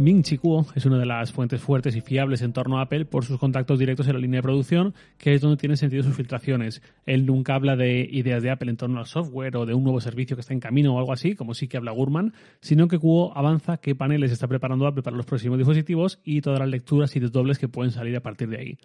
Ming Chi Kuo es una de las fuentes fuertes y fiables en torno a Apple por sus contactos directos en la línea de producción, que es donde tienen sentido sus filtraciones. Él nunca habla de ideas de Apple en torno al software o de un nuevo servicio que está en camino o algo así, como sí que habla Gurman, sino que Kuo avanza qué paneles está preparando Apple para los próximos dispositivos y todas las lecturas y desdobles que pueden salir a partir de ahí.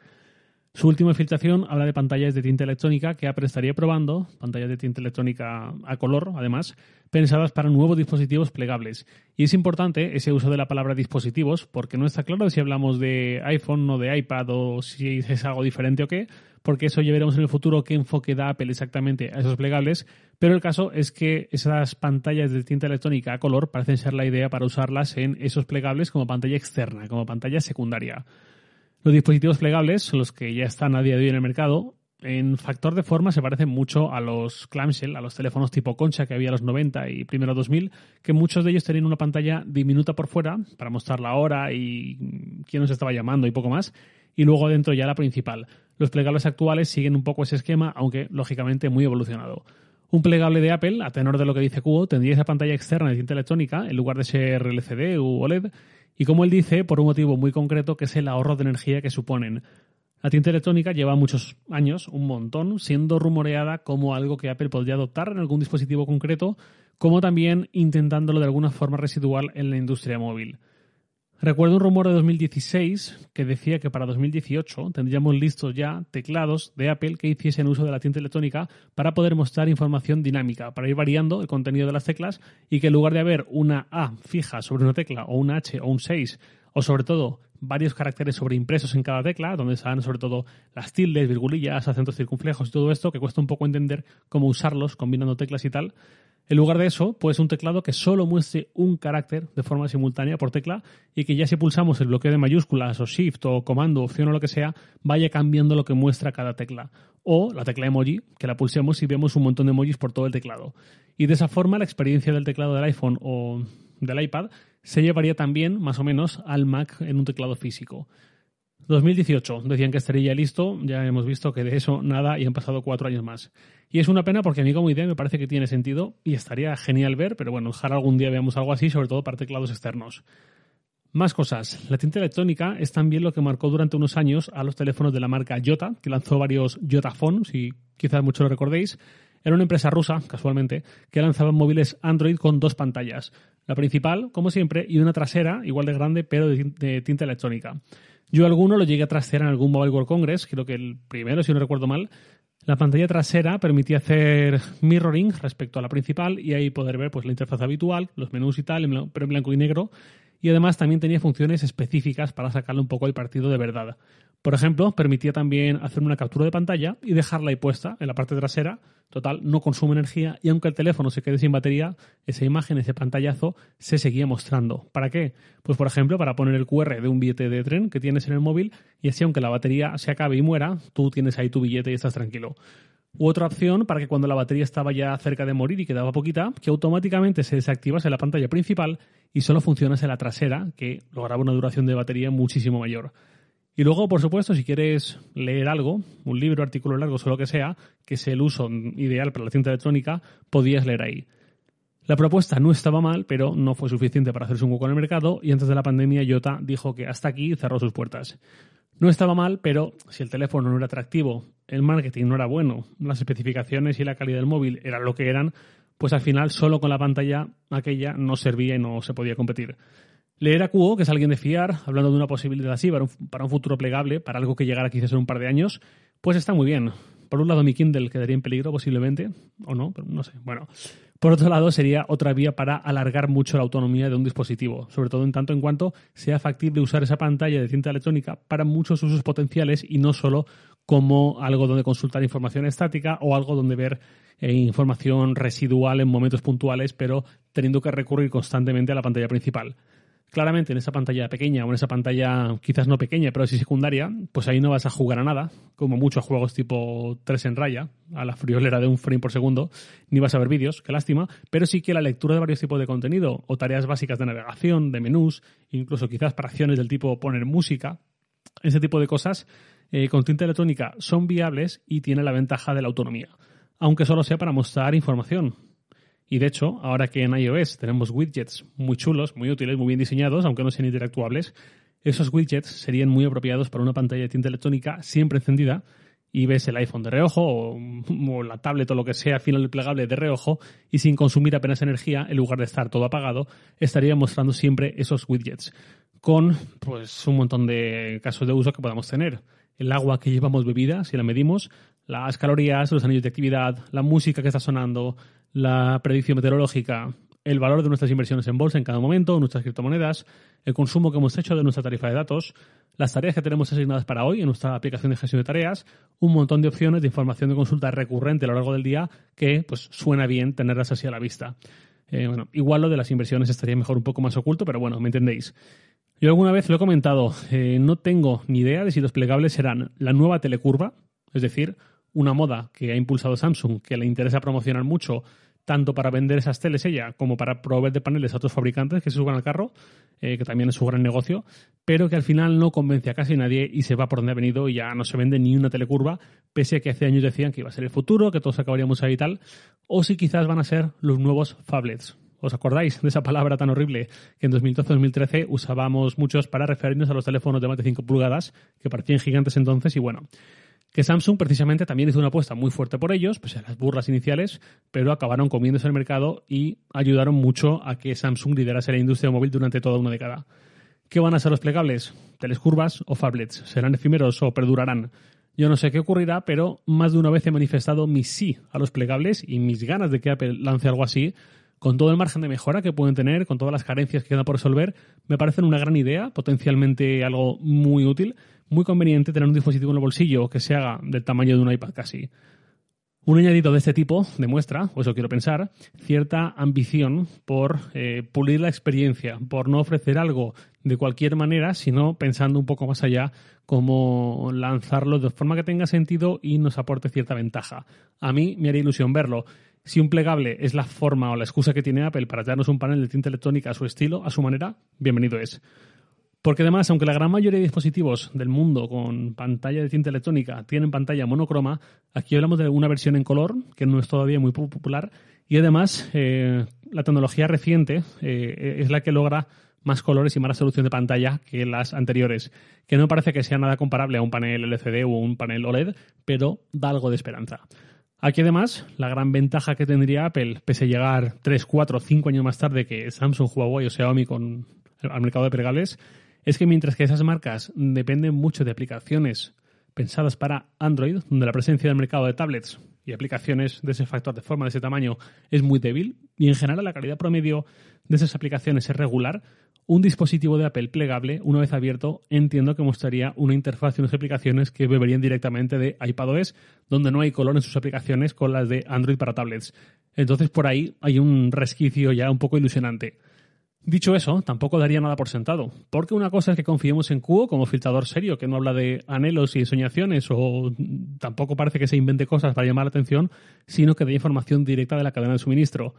Su última filtración habla de pantallas de tinta electrónica que Apple estaría probando, pantallas de tinta electrónica a color, además, pensadas para nuevos dispositivos plegables. Y es importante ese uso de la palabra dispositivos, porque no está claro si hablamos de iPhone o de iPad o si es algo diferente o qué, porque eso ya veremos en el futuro qué enfoque da Apple exactamente a esos plegables, pero el caso es que esas pantallas de tinta electrónica a color parecen ser la idea para usarlas en esos plegables como pantalla externa, como pantalla secundaria. Los dispositivos plegables los que ya están a día de hoy en el mercado. En factor de forma se parecen mucho a los clamshell, a los teléfonos tipo concha que había en los 90 y primero 2000, que muchos de ellos tenían una pantalla diminuta por fuera para mostrar la hora y quién nos estaba llamando y poco más, y luego dentro ya la principal. Los plegables actuales siguen un poco ese esquema, aunque lógicamente muy evolucionado. Un plegable de Apple, a tenor de lo que dice Cubo, tendría esa pantalla externa de cinta electrónica en lugar de ser LCD u OLED y como él dice, por un motivo muy concreto que es el ahorro de energía que suponen. La tinta electrónica lleva muchos años, un montón, siendo rumoreada como algo que Apple podría adoptar en algún dispositivo concreto, como también intentándolo de alguna forma residual en la industria móvil. Recuerdo un rumor de 2016 que decía que para 2018 tendríamos listos ya teclados de Apple que hiciesen uso de la tinta electrónica para poder mostrar información dinámica, para ir variando el contenido de las teclas y que en lugar de haber una A fija sobre una tecla o una H o un 6 o sobre todo varios caracteres sobreimpresos en cada tecla, donde están sobre todo las tildes, virgulillas, acentos circunflejos y todo esto, que cuesta un poco entender cómo usarlos combinando teclas y tal, en lugar de eso, pues un teclado que solo muestre un carácter de forma simultánea por tecla y que ya si pulsamos el bloqueo de mayúsculas o shift o comando, opción o lo que sea, vaya cambiando lo que muestra cada tecla. O la tecla emoji, que la pulsemos y vemos un montón de emojis por todo el teclado. Y de esa forma la experiencia del teclado del iPhone o del iPad se llevaría también, más o menos, al Mac en un teclado físico. 2018, decían que estaría ya listo, ya hemos visto que de eso nada y han pasado cuatro años más. Y es una pena porque a mí como idea me parece que tiene sentido y estaría genial ver, pero bueno, ojalá algún día veamos algo así, sobre todo para teclados externos. Más cosas. La tinta electrónica es también lo que marcó durante unos años a los teléfonos de la marca Jota, que lanzó varios Phone, si quizás muchos lo recordéis. Era una empresa rusa, casualmente, que lanzaba móviles Android con dos pantallas. La principal, como siempre, y una trasera, igual de grande, pero de tinta electrónica. Yo alguno lo llegué a trastear en algún Mobile World Congress, creo que el primero, si no recuerdo mal. La pantalla trasera permitía hacer mirroring respecto a la principal y ahí poder ver pues, la interfaz habitual, los menús y tal, pero en blanco y negro. Y además también tenía funciones específicas para sacarle un poco el partido de verdad. Por ejemplo, permitía también hacer una captura de pantalla y dejarla ahí puesta en la parte trasera. Total, no consume energía y aunque el teléfono se quede sin batería, esa imagen, ese pantallazo, se seguía mostrando. ¿Para qué? Pues por ejemplo, para poner el QR de un billete de tren que tienes en el móvil y así aunque la batería se acabe y muera, tú tienes ahí tu billete y estás tranquilo. U otra opción para que cuando la batería estaba ya cerca de morir y quedaba poquita, que automáticamente se desactivase la pantalla principal y solo funcionase la trasera, que lograba una duración de batería muchísimo mayor. Y luego, por supuesto, si quieres leer algo, un libro, artículo largo, o lo que sea, que es el uso ideal para la cinta electrónica, podías leer ahí. La propuesta no estaba mal, pero no fue suficiente para hacerse un hueco en el mercado y antes de la pandemia Yota dijo que hasta aquí cerró sus puertas. No estaba mal, pero si el teléfono no era atractivo, el marketing no era bueno, las especificaciones y la calidad del móvil eran lo que eran, pues al final solo con la pantalla aquella no servía y no se podía competir. Leer a Cuo, que es alguien de fiar, hablando de una posibilidad así para un, futuro plegable, para algo que llegara quizás en un par de años, pues está muy bien. Por un lado, mi Kindle quedaría en peligro posiblemente, o no, pero no sé. Bueno, por otro lado, sería otra vía para alargar mucho la autonomía de un dispositivo, sobre todo en tanto en cuanto sea factible usar esa pantalla de cinta electrónica para muchos usos potenciales y no solo como algo donde consultar información estática o algo donde ver eh, información residual en momentos puntuales, pero teniendo que recurrir constantemente a la pantalla principal claramente en esa pantalla pequeña o en esa pantalla quizás no pequeña, pero sí secundaria, pues ahí no vas a jugar a nada, como muchos juegos tipo 3 en raya, a la friolera de un frame por segundo, ni vas a ver vídeos, qué lástima, pero sí que la lectura de varios tipos de contenido o tareas básicas de navegación, de menús, incluso quizás para acciones del tipo poner música, ese tipo de cosas eh, con tinta electrónica son viables y tiene la ventaja de la autonomía, aunque solo sea para mostrar información. Y de hecho, ahora que en iOS tenemos widgets muy chulos, muy útiles, muy bien diseñados, aunque no sean interactuables, esos widgets serían muy apropiados para una pantalla de tinta electrónica siempre encendida y ves el iPhone de reojo o, la tablet o lo que sea, final plegable de reojo y sin consumir apenas energía, en lugar de estar todo apagado, estaría mostrando siempre esos widgets con pues un montón de casos de uso que podamos tener. El agua que llevamos bebida, si la medimos, las calorías, los anillos de actividad, la música que está sonando, la predicción meteorológica, el valor de nuestras inversiones en bolsa en cada momento, nuestras criptomonedas, el consumo que hemos hecho de nuestra tarifa de datos, las tareas que tenemos asignadas para hoy en nuestra aplicación de gestión de tareas, un montón de opciones de información de consulta recurrente a lo largo del día que pues suena bien tenerlas así a la vista. Eh, bueno, igual lo de las inversiones estaría mejor un poco más oculto, pero bueno, me entendéis. Yo alguna vez lo he comentado, eh, no tengo ni idea de si los plegables serán la nueva telecurva, es decir, una moda que ha impulsado Samsung, que le interesa promocionar mucho tanto para vender esas teles ella como para proveer de paneles a otros fabricantes que se suban al carro, eh, que también es su gran negocio, pero que al final no convence a casi nadie y se va por donde ha venido y ya no se vende ni una telecurva, pese a que hace años decían que iba a ser el futuro, que todos acabaríamos ahí y tal, o si quizás van a ser los nuevos phablets. ¿Os acordáis de esa palabra tan horrible que en 2012-2013 usábamos muchos para referirnos a los teléfonos de más de 5 pulgadas, que parecían gigantes entonces y bueno, que Samsung precisamente también hizo una apuesta muy fuerte por ellos, pese a las burlas iniciales, pero acabaron comiéndose el mercado y ayudaron mucho a que Samsung liderase la industria móvil durante toda una década. ¿Qué van a ser los plegables? ¿Telescurvas o phablets? ¿Serán efímeros o perdurarán? Yo no sé qué ocurrirá, pero más de una vez he manifestado mi sí a los plegables y mis ganas de que Apple lance algo así, con todo el margen de mejora que pueden tener, con todas las carencias que quedan por resolver, me parecen una gran idea, potencialmente algo muy útil, muy conveniente tener un dispositivo en el bolsillo que se haga del tamaño de un iPad casi. Un añadido de este tipo demuestra, o eso quiero pensar, cierta ambición por eh, pulir la experiencia, por no ofrecer algo de cualquier manera, sino pensando un poco más allá cómo lanzarlo de forma que tenga sentido y nos aporte cierta ventaja. A mí me haría ilusión verlo. Si un plegable es la forma o la excusa que tiene Apple para darnos un panel de tinta electrónica a su estilo, a su manera, bienvenido es. Porque además, aunque la gran mayoría de dispositivos del mundo con pantalla de tinta electrónica tienen pantalla monocroma, aquí hablamos de una versión en color, que no es todavía muy popular, y además eh, la tecnología reciente eh, es la que logra más colores y más resolución de pantalla que las anteriores, que no parece que sea nada comparable a un panel LCD o un panel OLED, pero da algo de esperanza. Aquí además, la gran ventaja que tendría Apple, pese a llegar 3, 4, 5 años más tarde que Samsung, Huawei o Xiaomi con, al mercado de pregales, es que mientras que esas marcas dependen mucho de aplicaciones pensadas para Android, donde la presencia del mercado de tablets y aplicaciones de ese factor de forma, de ese tamaño, es muy débil, y en general la calidad promedio de esas aplicaciones es regular, un dispositivo de Apple plegable, una vez abierto, entiendo que mostraría una interfaz y unas aplicaciones que beberían directamente de iPadOS, donde no hay color en sus aplicaciones con las de Android para tablets. Entonces por ahí hay un resquicio ya un poco ilusionante. Dicho eso, tampoco daría nada por sentado, porque una cosa es que confiemos en Cuo como filtrador serio, que no habla de anhelos y soñaciones, o tampoco parece que se invente cosas para llamar la atención, sino que dé información directa de la cadena de suministro.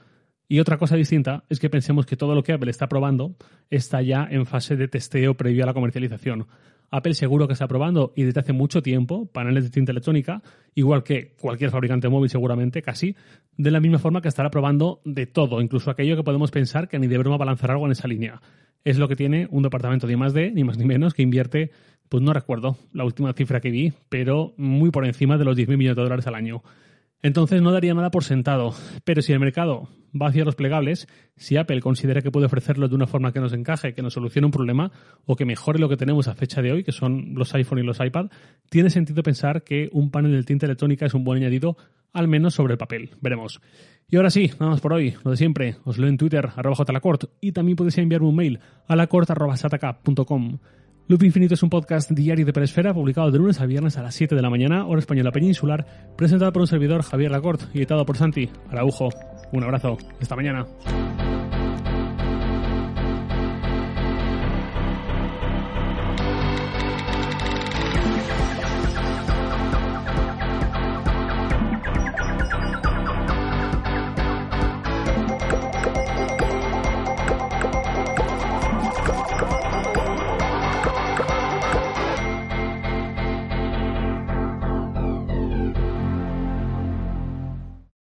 Y otra cosa distinta es que pensemos que todo lo que Apple está probando está ya en fase de testeo previo a la comercialización. Apple seguro que está probando y desde hace mucho tiempo paneles de tinta electrónica, igual que cualquier fabricante móvil seguramente, casi, de la misma forma que estará probando de todo, incluso aquello que podemos pensar que ni de broma va a lanzar algo en esa línea. Es lo que tiene un departamento de I+.D., ni más ni menos, que invierte, pues no recuerdo la última cifra que vi, pero muy por encima de los 10.000 millones de dólares al año. Entonces no daría nada por sentado. Pero si el mercado va hacia los plegables, si Apple considera que puede ofrecerlo de una forma que nos encaje, que nos solucione un problema o que mejore lo que tenemos a fecha de hoy, que son los iPhone y los iPad, tiene sentido pensar que un panel de tinta electrónica es un buen añadido, al menos sobre el papel. Veremos. Y ahora sí, nada más por hoy. Lo de siempre, os leo en Twitter, arroba jlacort, y también podéis enviarme un mail a lacort.sataka.com. Loop Infinito es un podcast diario de Peresfera publicado de lunes a viernes a las 7 de la mañana, hora española peninsular, presentado por un servidor Javier Lacorte y editado por Santi Araujo. Un abrazo. Esta mañana.